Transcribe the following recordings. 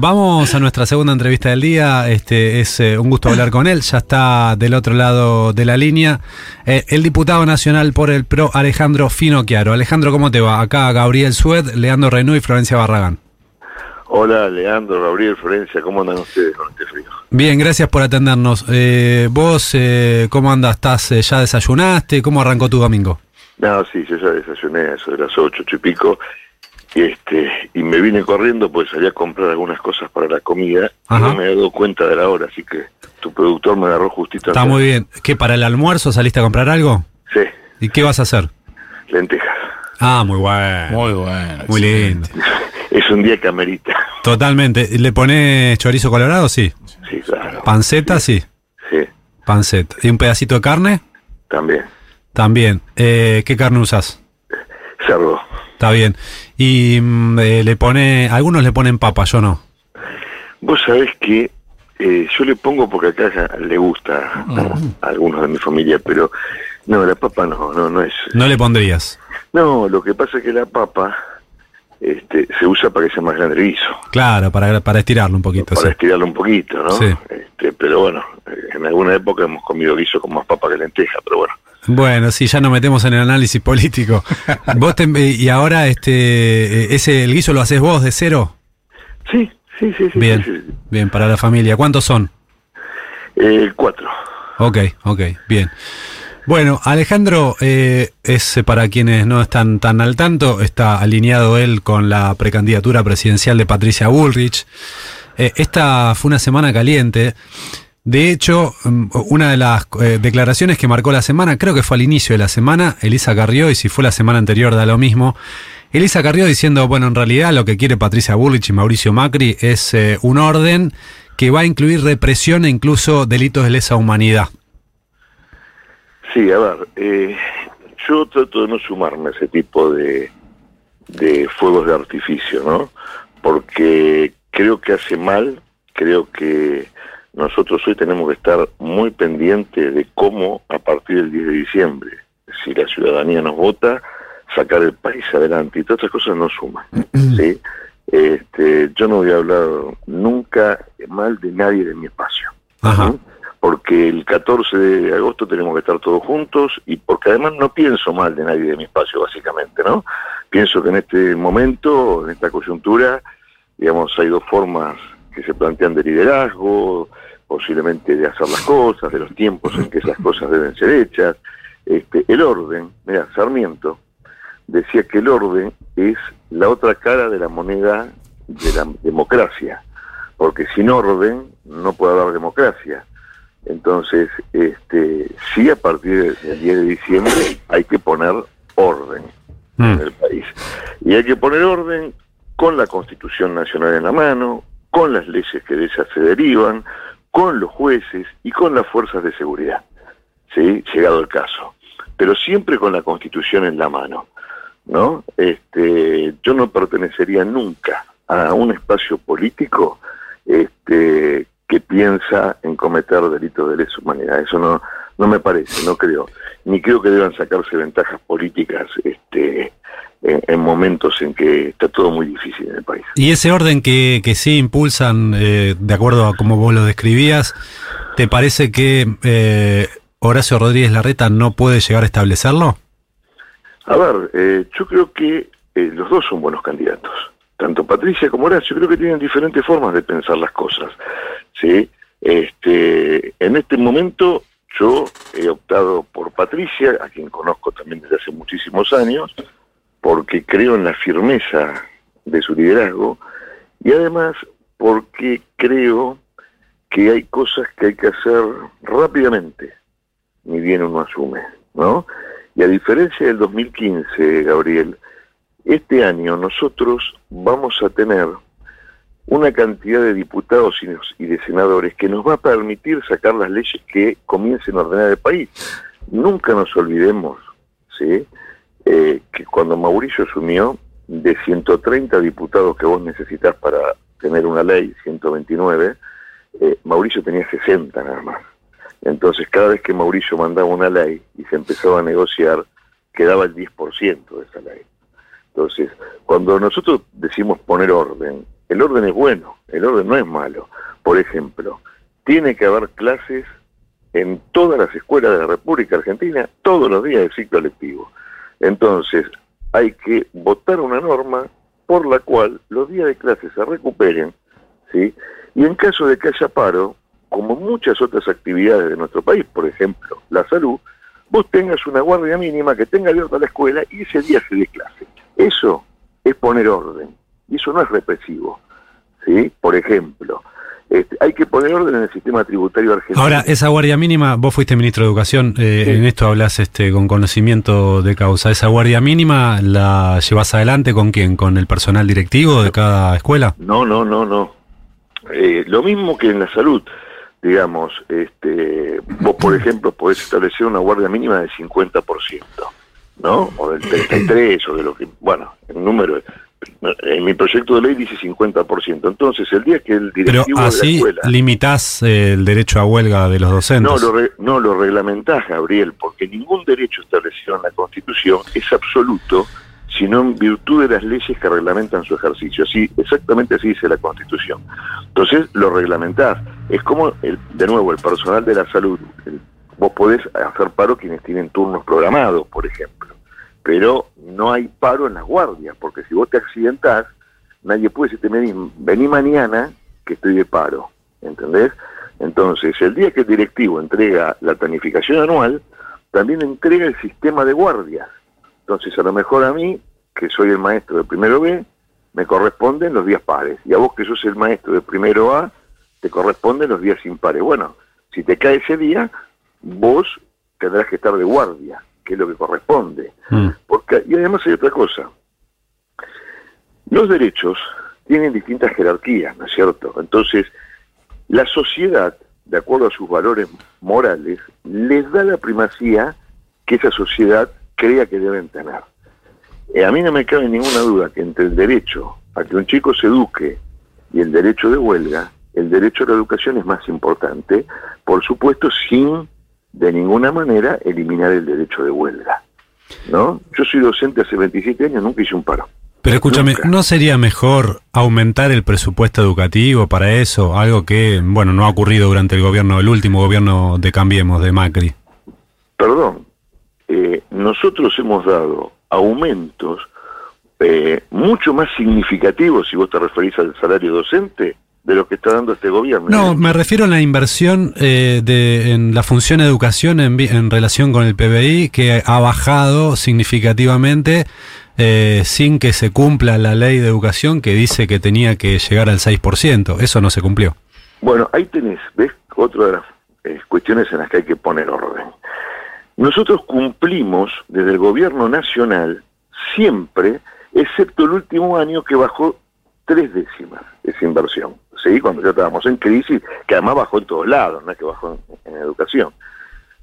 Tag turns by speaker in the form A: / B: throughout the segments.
A: Vamos a nuestra segunda entrevista del día. Este es eh, un gusto hablar con él. Ya está del otro lado de la línea eh, el diputado nacional por el PRO, Alejandro Finocchiaro. Alejandro, ¿cómo te va? Acá Gabriel Sued, Leandro Renú y Florencia Barragán.
B: Hola, Leandro, Gabriel, Florencia, ¿cómo andan ustedes con este frío?
A: Bien, gracias por atendernos. Eh, ¿Vos cómo andas? ¿Estás, ¿Ya desayunaste? ¿Cómo arrancó tu domingo?
B: No, sí, yo ya desayuné, eso de las ocho, ocho y pico este y me vine corriendo pues salí a comprar algunas cosas para la comida y no me he dado cuenta de la hora así que tu productor me agarró justito
A: está muy bien. ¿qué para el almuerzo saliste a comprar algo?
B: sí.
A: ¿y qué vas a hacer?
B: lentejas.
A: Ah muy bueno.
C: Muy bueno
A: muy lindo.
B: Es un día camerita.
A: Totalmente. ¿le pones chorizo colorado? sí.
B: Sí claro.
A: Panceta sí.
B: Sí.
A: Panceta. ¿y un pedacito de carne?
B: también.
A: También. Eh, ¿qué carne usas?
B: cerdo.
A: Está bien. Y mm, eh, le pone, algunos le ponen papa, yo no.
B: Vos sabés que eh, yo le pongo porque acá le gusta a, algunos de mi familia, pero no, la papa no, no, no es.
A: No le pondrías.
B: No, lo que pasa es que la papa este, se usa para que sea más grande el guiso.
A: Claro, para, para estirarlo un poquito.
B: Para estirarlo un poquito, ¿no?
A: Sí.
B: Este, pero bueno, en alguna época hemos comido guiso con más papa que lenteja, pero bueno.
A: Bueno, sí, ya nos metemos en el análisis político. ¿Vos y ahora este ese el guiso lo haces vos de cero?
B: Sí, sí, sí. sí
A: bien, bien, para la familia. ¿Cuántos son?
B: Eh, cuatro.
A: Ok, ok, bien. Bueno, Alejandro eh, es para quienes no están tan al tanto, está alineado él con la precandidatura presidencial de Patricia Bullrich. Eh, esta fue una semana caliente. De hecho, mm, una de las eh, declaraciones que marcó la semana, creo que fue al inicio de la semana, Elisa Carrió, y si fue la semana anterior da lo mismo. Elisa Carrió diciendo, bueno, en realidad lo que quiere Patricia Bullrich y Mauricio Macri es eh, un orden que va a incluir represión e incluso delitos de lesa humanidad.
B: Sí, a ver, eh, yo trato de no sumarme a ese tipo de, de fuegos de artificio, ¿no? Porque creo que hace mal, creo que nosotros hoy tenemos que estar muy pendientes de cómo a partir del 10 de diciembre, si la ciudadanía nos vota, sacar el país adelante y todas estas cosas no suman. ¿sí? Este, yo no voy a hablar nunca mal de nadie de mi espacio. Porque el 14 de agosto tenemos que estar todos juntos y porque además no pienso mal de nadie de mi espacio, básicamente, ¿no? Pienso que en este momento, en esta coyuntura, digamos, hay dos formas que se plantean de liderazgo, posiblemente de hacer las cosas, de los tiempos en que esas cosas deben ser hechas. Este, el orden, mira, Sarmiento decía que el orden es la otra cara de la moneda de la democracia, porque sin orden no puede haber democracia. Entonces, este, sí a partir del 10 de diciembre hay que poner orden en mm. el país. Y hay que poner orden con la Constitución Nacional en la mano, con las leyes que de ellas se derivan, con los jueces y con las fuerzas de seguridad, ¿sí? llegado el caso, pero siempre con la Constitución en la mano. ¿no? Este, yo no pertenecería nunca a un espacio político este, que piensa en cometer delitos de lesa humanidad. Eso no, no me parece, no creo. Ni creo que deban sacarse ventajas políticas este, en, momentos en que está todo muy difícil en el país.
A: Y ese orden que, que sí impulsan, eh, de acuerdo a como vos lo describías, ¿te parece que eh, Horacio Rodríguez Larreta no puede llegar a establecerlo?
B: A ver, eh, yo creo que los dos son buenos candidatos. Tanto Patricia como Horacio creo que tienen diferentes formas de pensar las cosas. ¿sí? Este, en este momento yo he optado por Patricia, a quien conozco también desde hace muchísimos años, porque creo en la firmeza de su liderazgo y además porque creo que hay cosas que hay que hacer rápidamente, ni bien uno asume, ¿no? Y a diferencia del 2015, Gabriel, este año nosotros vamos a tener una cantidad de diputados y de senadores que nos va a permitir sacar las leyes que comiencen a ordenar el país. Nunca nos olvidemos, ¿sí? Eh, que cuando Mauricio asumió, de 130 diputados que vos necesitas para tener una ley, 129, eh, Mauricio tenía 60 nada más. Entonces, cada vez que Mauricio mandaba una ley y se empezaba a negociar, quedaba el 10% de esa ley. Entonces, cuando nosotros decimos poner orden, el orden es bueno, el orden no es malo. Por ejemplo, tiene que haber clases en todas las escuelas de la República Argentina todos los días de ciclo lectivo. Entonces, hay que votar una norma por la cual los días de clase se recuperen, ¿sí? Y en caso de que haya paro, como muchas otras actividades de nuestro país, por ejemplo, la salud, vos tengas una guardia mínima que tenga abierta la escuela y ese día se dé clase. Eso es poner orden, y eso no es represivo. ¿sí? Por ejemplo, este, hay que poner orden en el sistema tributario argentino.
A: Ahora, esa guardia mínima, vos fuiste ministro de Educación, eh, en esto hablas este, con conocimiento de causa. ¿Esa guardia mínima la llevas adelante con quién? ¿Con el personal directivo de cada escuela?
B: No, no, no, no. Eh, lo mismo que en la salud digamos, este, vos por ejemplo podés establecer una guardia mínima del 50%, ¿no? O del 33 o de lo que, bueno, el número en mi proyecto de ley dice 50%. Entonces, el día que el
A: directivo Pero así de la escuela, limitás eh, el derecho a huelga de los docentes.
B: No lo, no lo reglamentás, Gabriel, porque ningún derecho establecido en la Constitución es absoluto sino en virtud de las leyes que reglamentan su ejercicio. Así, exactamente así dice la Constitución. Entonces, lo reglamentás. Es como, el, de nuevo, el personal de la salud. vos podés hacer paro quienes tienen turnos programados, por ejemplo. Pero no hay paro en las guardias, porque si vos te accidentás, nadie puede decirte, vení, vení mañana que estoy de paro. ¿Entendés? Entonces, el día que el directivo entrega la planificación anual, también entrega el sistema de guardias. Entonces, a lo mejor a mí, que soy el maestro de primero B, me corresponden los días pares. Y a vos, que sos el maestro de primero A, te corresponden los días impares. Bueno, si te cae ese día, vos tendrás que estar de guardia, que es lo que corresponde. Mm. Porque, y además hay otra cosa. Los derechos tienen distintas jerarquías, ¿no es cierto? Entonces, la sociedad, de acuerdo a sus valores morales, les da la primacía que esa sociedad crea que deben tener. Eh, a mí no me cabe ninguna duda que entre el derecho a que un chico se eduque y el derecho de huelga, el derecho a la educación es más importante, por supuesto sin de ninguna manera eliminar el derecho de huelga. ¿no? Yo soy docente hace 27 años, nunca hice un paro.
A: Pero escúchame, ¿no sería mejor aumentar el presupuesto educativo para eso? Algo que, bueno, no ha ocurrido durante el gobierno, el último gobierno de Cambiemos, de Macri.
B: Perdón, eh, nosotros hemos dado aumentos eh, mucho más significativos, si vos te referís al salario docente, de lo que está dando este gobierno.
A: No, me refiero a la inversión eh, de, en la función educación en, en, relación con el PBI, que ha bajado significativamente sin que se cumpla la ley de educación que dice que tenía que llegar al 6%. Eso no se cumplió.
B: Bueno, ahí tenés, ¿ves? Otra de las cuestiones en las que hay que poner orden. Nosotros cumplimos desde el gobierno nacional siempre, excepto el último año que bajó tres décimas esa inversión. ¿Sí? Cuando ya estábamos en crisis, que además bajó en todos lados, no que bajó en, educación.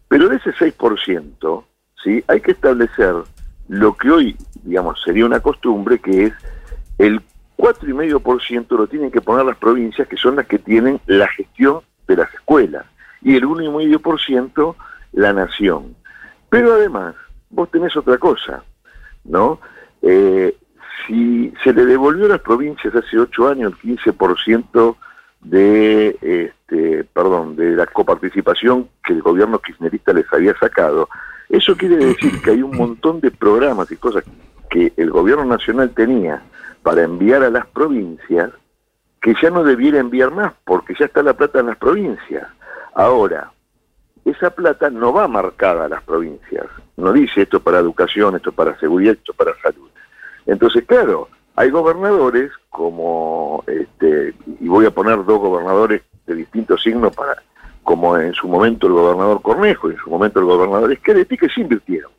B: Pero de ese 6%, ¿sí? hay que establecer lo que hoy, digamos, sería una costumbre, que es el 4,5% lo tienen que poner las provincias, que son las que tienen la gestión de las escuelas, y el 1,5% la nación. Pero además, vos tenés otra cosa, ¿no? Eh, si se le devolvió a las provincias hace ocho años el 15% de, este, perdón, de la coparticipación que el gobierno kirchnerista les había sacado, eso quiere decir que hay un montón de programas y cosas que el gobierno nacional tenía para enviar a las provincias que ya no debiera enviar más, porque ya está la plata en las provincias. Ahora, esa plata no va marcada a las provincias. No dice esto para educación, esto para seguridad, esto para salud. Entonces, claro, hay gobernadores como, este, y voy a poner dos gobernadores de distintos signos para, como en su momento el gobernador Cornejo y en su momento el gobernador Esquereti, que se invirtieron.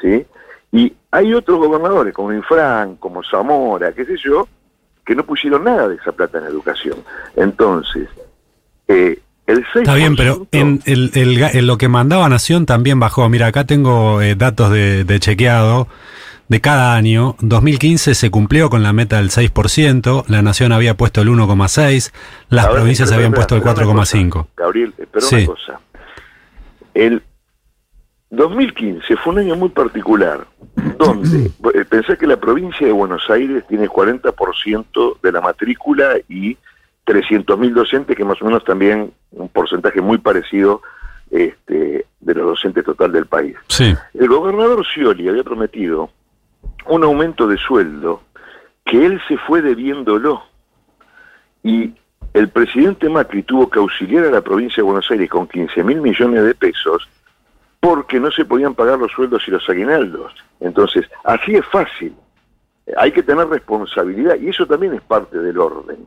B: ¿Sí? Y hay otros gobernadores como Infran, como Zamora, qué sé yo, que no pusieron nada de esa plata en educación. Entonces, eh,
A: Está bien, pero en, el, lo que mandaba Nación también bajó. Mira, acá tengo eh, datos de, chequeado de cada año. 2015 se cumplió con la meta del 6%, la Nación había puesto el 1,6%, las provincias habían puesto el 4,5%.
B: Gabriel, pero una cosa. El 2015 fue un año muy particular, donde eh, pensé que la provincia de Buenos Aires tiene 40% de la matrícula y 300.000 docentes, que más o menos también un porcentaje muy parecido este, de los docentes total del país.
A: Sí.
B: El gobernador Scioli había prometido un aumento de sueldo que él se fue debiéndolo. Y el presidente Macri tuvo que auxiliar a la provincia de Buenos Aires con 15 mil millones de pesos porque no se podían pagar los sueldos y los aguinaldos. Entonces, así es fácil. Hay que tener responsabilidad y eso también es parte del orden.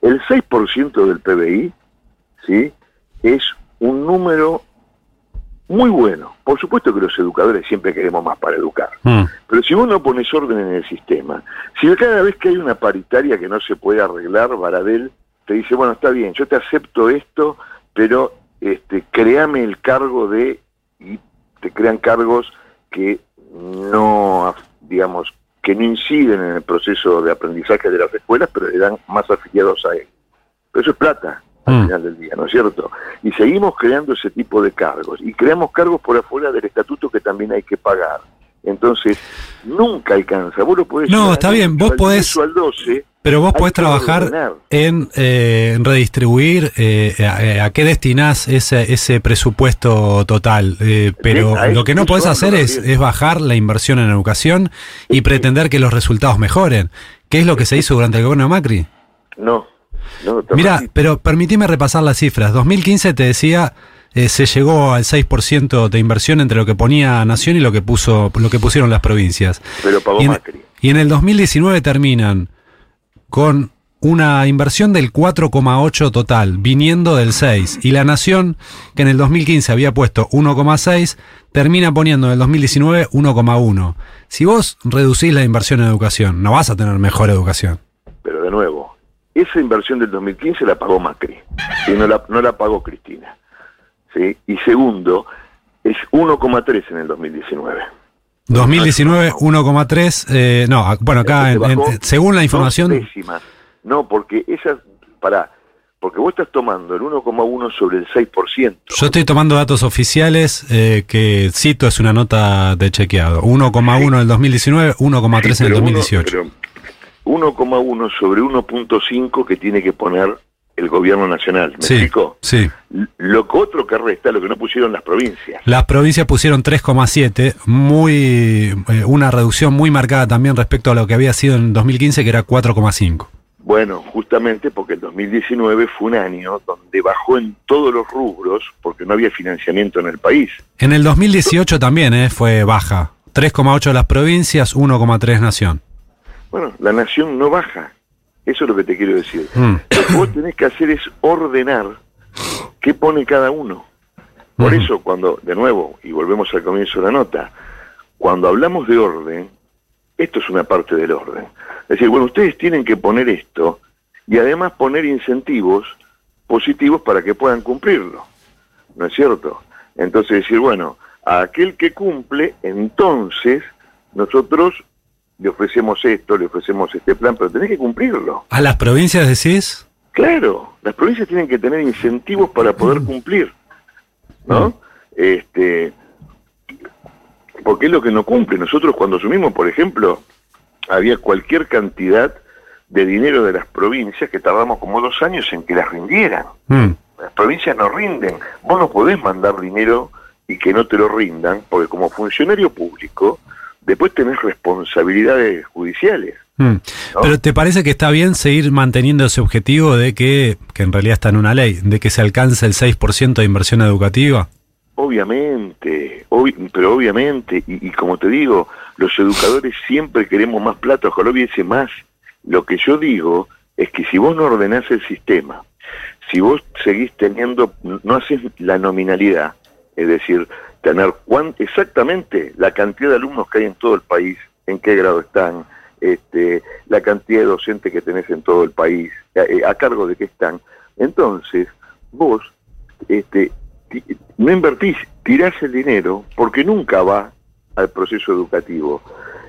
B: El 6% del PBI, ¿sí? Es un número muy bueno. Por supuesto que los educadores siempre queremos más para educar.
A: Mm.
B: Pero si vos no pones orden en el sistema, si cada vez que hay una paritaria que no se puede arreglar, Baradel te dice, bueno, está bien, yo te acepto esto, pero este, créame el cargo de, y te crean cargos que no, digamos, que no inciden en el proceso de aprendizaje de las escuelas, pero le dan más afiliados a él. Pero eso es plata al
A: Mm.
B: final del día, ¿no es cierto? Y seguimos creando ese tipo de cargos. Y creamos cargos por afuera del estatuto que también hay que pagar. Entonces, nunca alcanza. Vos lo podés
A: No, está bien, vos
B: 10
A: podés-
B: al 12,
A: Pero vos podés
B: que
A: trabajar en, eh, en redistribuir eh, a, a qué destinás ese, ese presupuesto total. Eh, pero lo que no podés hacer es, es bajar la inversión en educación y pretender que los resultados mejoren. ¿Qué es lo que se hizo durante el gobierno de Macri?
B: no. No
A: Mira,
B: repito.
A: pero permitime repasar las cifras. 2015 te decía, eh, se llegó al 6% de inversión entre lo que ponía Nación y lo que puso lo que pusieron las provincias.
B: pero pagó
A: Y en,
B: Macri.
A: y en el 2019 terminan con una inversión del 4,8 total, viniendo del 6. Y la Nación, que en el 2015 había puesto 1,6, termina poniendo en el 2019 1,1. Si vos reducís la inversión en educación, no vas a tener mejor educación.
B: Pero de nuevo, esa inversión del 2015 la pagó Macri y no la, no la pagó Cristina. ¿sí? Y segundo, es 1,3 en el 2019.
A: 2019 1,3, eh, no, bueno, acá, en- en- según la información,
B: décimas. No, porque esas, pará, porque vos estás tomando el 1,1 sobre el 6%.
A: yo estoy tomando datos oficiales eh, que cito, es una nota de chequeado. 1,1 en el 2019, 1,3 en el
B: Pero uno-
A: 2018.
B: pero 1,1 sobre 1.5 que tiene que poner el gobierno nacional. ¿Me
A: Sí,
B: explico?
A: sí.
B: Lo que otro que resta, lo que no pusieron las provincias.
A: Las provincias pusieron 3,7, muy eh, una reducción muy marcada también respecto a lo que había sido en 2015, que era 4,5.
B: Bueno, justamente porque el 2019 fue un año donde bajó en todos los rubros porque no había financiamiento en el país.
A: En el 2018 también eh, fue baja. 3,8 de las provincias, 1,3 nación.
B: Bueno, la nación no baja. Eso es lo que te quiero decir.
A: Mm.
B: Lo que vos tenés que hacer es ordenar qué pone cada uno. Por eso cuando, de nuevo, y volvemos al comienzo de la nota, cuando hablamos de orden, esto es una parte del orden. Es decir, bueno, ustedes tienen que poner esto y además poner incentivos positivos para que puedan cumplirlo. ¿No es cierto? Entonces decir, bueno, a aquel que cumple, entonces nosotros le ofrecemos esto, le ofrecemos este plan, pero tenés que cumplirlo.
A: ¿A las provincias decís?
B: Claro, las provincias tienen que tener incentivos para poder cumplir, ¿no? Este, porque es lo que no cumple. Nosotros cuando asumimos, por ejemplo, había cualquier cantidad de dinero de las provincias que tardamos como dos años en que las rindieran.
A: Mm.
B: Las provincias no rinden. Vos no podés mandar dinero y que no te lo rindan, porque como funcionario público, después tenés responsabilidades judiciales.
A: Mm. Pero ¿te parece que está bien seguir manteniendo ese objetivo de que, que en realidad está en una ley, de que se alcance el 6% de inversión educativa?
B: Obviamente, obvi- pero obviamente, y, y como te digo, los educadores siempre queremos más plata, ojalá hubiese más. Lo que yo digo es que si vos no ordenás el sistema, si vos seguís teniendo, no haces la nominalidad, es decir, tener cuán, exactamente la cantidad de alumnos que hay en todo el país, en qué grado están, este, la cantidad de docentes que tenés en todo el país, a, eh, cargo de qué están, entonces vos este, no invertís, tirás el dinero porque nunca va al proceso educativo.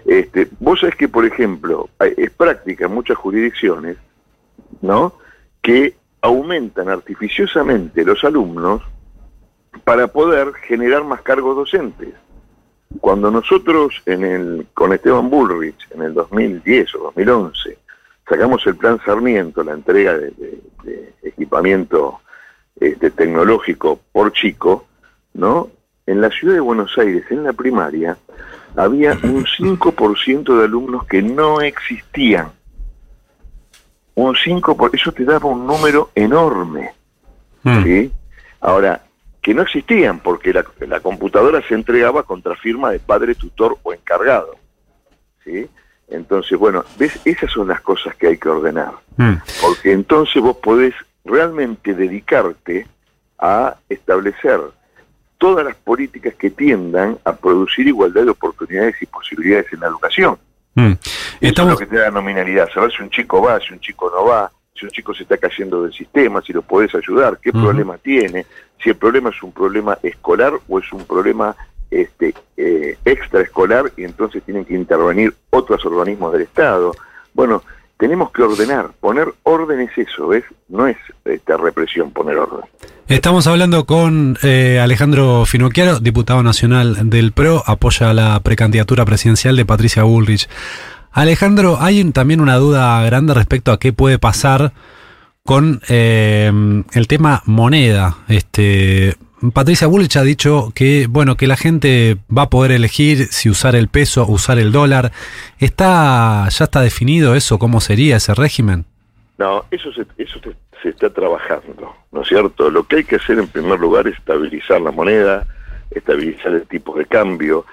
B: Este, vos sabés que, por ejemplo, hay- es práctica en muchas jurisdicciones, ¿no? Que aumentan artificiosamente los alumnos para poder generar más cargos docentes. Cuando nosotros en el, con Esteban Bullrich en el 2010 o 2011 sacamos el plan Sarmiento, la entrega de, equipamiento este, tecnológico por chico, ¿no? En la ciudad de Buenos Aires, en la primaria, había un 5% de alumnos que no existían. Un 5%, por eso te daba un número enorme. Hmm. ¿sí? Ahora, que no existían porque la, computadora se entregaba contra firma de padre, tutor o encargado. ¿sí? Entonces, bueno, ¿ves? Esas son las cosas que hay que ordenar. Hmm. Porque entonces vos podés realmente dedicarte a establecer todas las políticas que tiendan a producir igualdad de oportunidades y posibilidades en la educación. Mm. Eso es lo que te da nominalidad, saber si un chico va, si un chico no va, si un chico se está cayendo del sistema, si lo podés ayudar, qué problema tiene, si el problema es un problema escolar o es un problema este, eh, extraescolar y entonces tienen que intervenir otros organismos del Estado. Bueno, tenemos que ordenar, poner orden es eso, ¿ves? No es esta represión poner orden.
A: Estamos hablando con eh, Alejandro Finocchiaro, diputado nacional del PRO, apoya la precandidatura presidencial de Patricia Bullrich. Alejandro, hay también una duda grande respecto a qué puede pasar con eh, el tema moneda. Este, Patricia Bullrich ha dicho que, bueno, que la gente va a poder elegir si usar el peso usar el dólar. ¿Está, ¿Ya está definido eso? ¿Cómo sería ese régimen?
B: No, eso se, eso se está trabajando, ¿no es cierto? Lo que hay que hacer en primer lugar es estabilizar la moneda, estabilizar el tipo de cambio.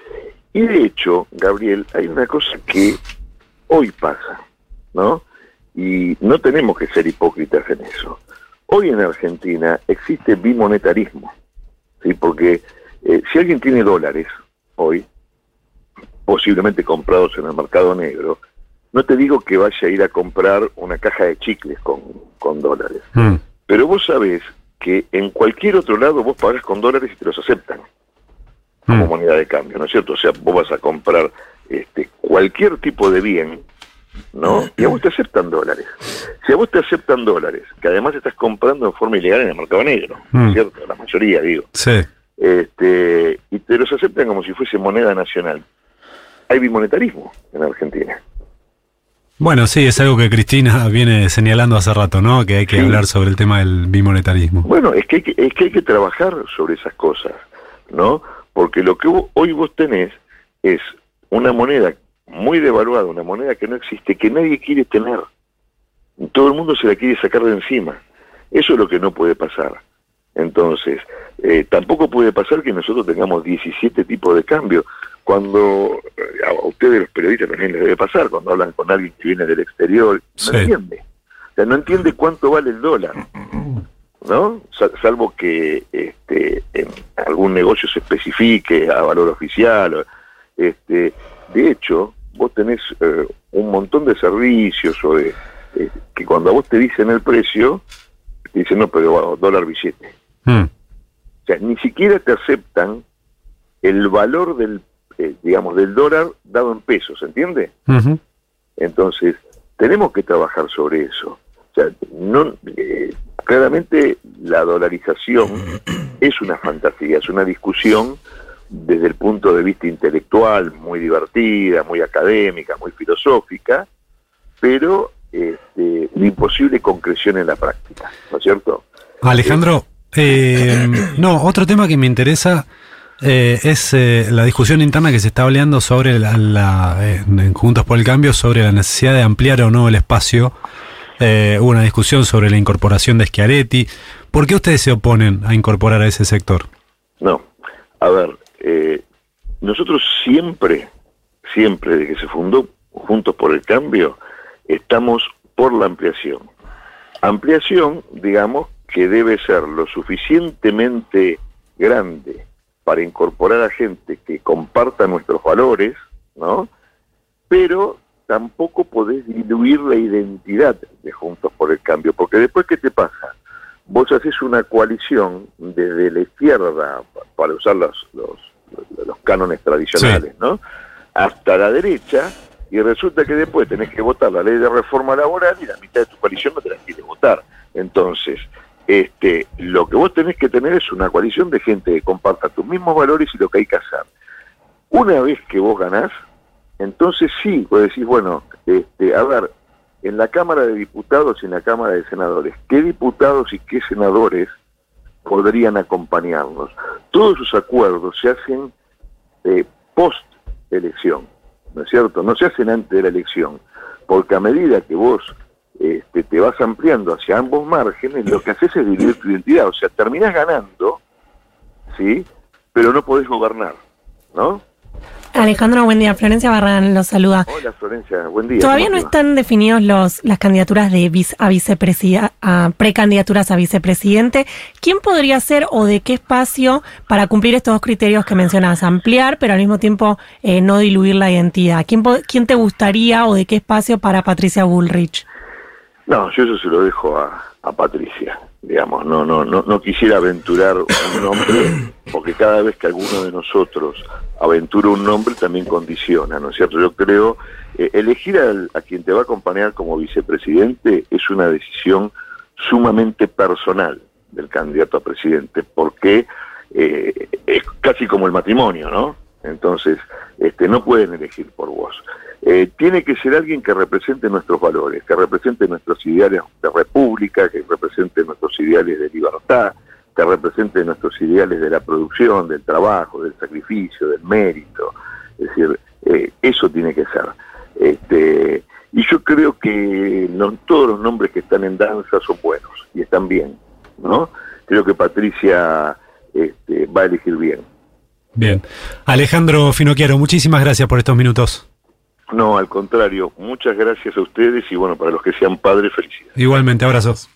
B: Y de hecho, Gabriel, hay una cosa que hoy pasa, ¿no? Y no tenemos que ser hipócritas en eso. Hoy en Argentina existe bimonetarismo, ¿sí? Porque eh, si alguien tiene dólares hoy, posiblemente comprados en el mercado negro, no te digo que vaya a ir a comprar una caja de chicles con, dólares, mm. pero vos sabés que en cualquier otro lado vos pagás con dólares y te los aceptan como mm. moneda de cambio, ¿no es cierto? O sea, vos vas a comprar este, cualquier tipo de bien, ¿no? Y a vos te aceptan dólares. Si a vos te aceptan dólares, que además estás comprando en forma ilegal en el mercado negro, ¿no es mm. cierto? La mayoría, digo.
A: Sí.
B: Este, y te los aceptan como si fuese moneda nacional. Hay bimonetarismo en Argentina.
A: Bueno, sí, es algo que Cristina viene señalando hace rato, ¿no? Que hay que hablar sobre el tema del bimonetarismo.
B: Bueno, es que, hay que, es que hay que trabajar sobre esas cosas, ¿no? Porque lo que hoy vos tenés es una moneda muy devaluada, una moneda que no existe, que nadie quiere tener. Todo el mundo se la quiere sacar de encima. Eso es lo que no puede pasar. Entonces, eh, tampoco puede pasar que nosotros tengamos 17 tipos de cambio. Cuando eh, a ustedes los periodistas también les debe pasar, cuando hablan con alguien que viene del exterior, no entiende. O sea, no entiende cuánto vale el dólar, ¿no? Salvo que este, en algún negocio se especifique a valor oficial. Este, de hecho, vos tenés eh, un montón de servicios o de, que cuando a vos te dicen el precio, te dicen, no, pero dólar billete. Hmm. O sea, ni siquiera te aceptan el valor del, eh, digamos, del dólar dado en pesos, ¿entiende? Entonces, tenemos que trabajar sobre eso. O sea, no, eh, claramente la dolarización es una fantasía, es una discusión desde el punto de vista intelectual muy divertida, muy académica, muy filosófica, pero este, imposible concreción en la práctica, ¿no es cierto?
A: Alejandro, eh, no, otro tema que me interesa eh, es eh, la discusión interna que se está hablando sobre la, en Juntos por el Cambio sobre la necesidad de ampliar o no el espacio. hubo una discusión sobre la incorporación de Schiaretti. ¿Por qué ustedes se oponen a incorporar a ese sector?
B: No, a ver, nosotros siempre, siempre desde que se fundó Juntos por el Cambio, estamos por la ampliación. Ampliación, digamos, que debe ser lo suficientemente grande para incorporar a gente que comparta nuestros valores, ¿no? Pero tampoco podés diluir la identidad de Juntos por el Cambio, porque después, ¿qué te pasa? Vos haces una coalición desde la izquierda, para usar los, los, los cánones tradicionales, ¿no? Hasta la derecha, y resulta que después tenés que votar la ley de reforma laboral y la mitad de tu coalición no te la quiere votar. Entonces, Este, lo que vos tenés que tener es una coalición de gente que comparta tus mismos valores y lo que hay que hacer. Una vez que vos ganás, entonces sí, vos decís, bueno, este, a ver, en la Cámara de Diputados y en la Cámara de Senadores, ¿qué diputados y qué senadores podrían acompañarnos? Todos esos acuerdos se hacen eh, post elección, ¿no es cierto? No se hacen antes de la elección, porque a medida que vos este, te vas ampliando hacia ambos márgenes, lo que haces es dividir tu identidad, o sea, terminás ganando, ¿sí? Pero no podés gobernar, ¿no?
C: Alejandro, buen día. Florencia Barran los saluda.
B: Hola Florencia, buen día.
C: Todavía no están definidos los, las candidaturas de a vicepresidente, a precandidaturas a vicepresidente. ¿Quién podría ser o de qué espacio para cumplir estos dos criterios que mencionas? Ampliar, pero al mismo tiempo eh, no diluir la identidad. ¿Quién, ¿Quién te gustaría o de qué espacio para Patricia Bullrich?
B: No, yo eso se lo dejo a, a Patricia digamos, no, no, no, no quisiera aventurar un nombre, porque cada vez que alguno de nosotros aventura un nombre también condiciona, ¿no es cierto? Yo creo, eh, elegir a quien te va a acompañar como vicepresidente es una decisión sumamente personal del candidato a presidente, porque eh, es casi como el matrimonio, ¿no? Entonces, este, no pueden elegir por vos. Eh, tiene que ser alguien que represente nuestros valores, que represente nuestros ideales de república, que represente nuestros ideales de libertad, que represente nuestros ideales de la producción, del trabajo, del sacrificio, del mérito. Es decir, eh, eso tiene que ser. Este, y yo creo que no, todos los nombres que están en danza son buenos y están bien, ¿no? Creo que Patricia este, va a elegir bien.
A: Bien. Alejandro Finocchiaro, muchísimas gracias por estos minutos.
B: No, al contrario, muchas gracias a ustedes y bueno, para los que sean padres, felicidades.
A: Igualmente, abrazos.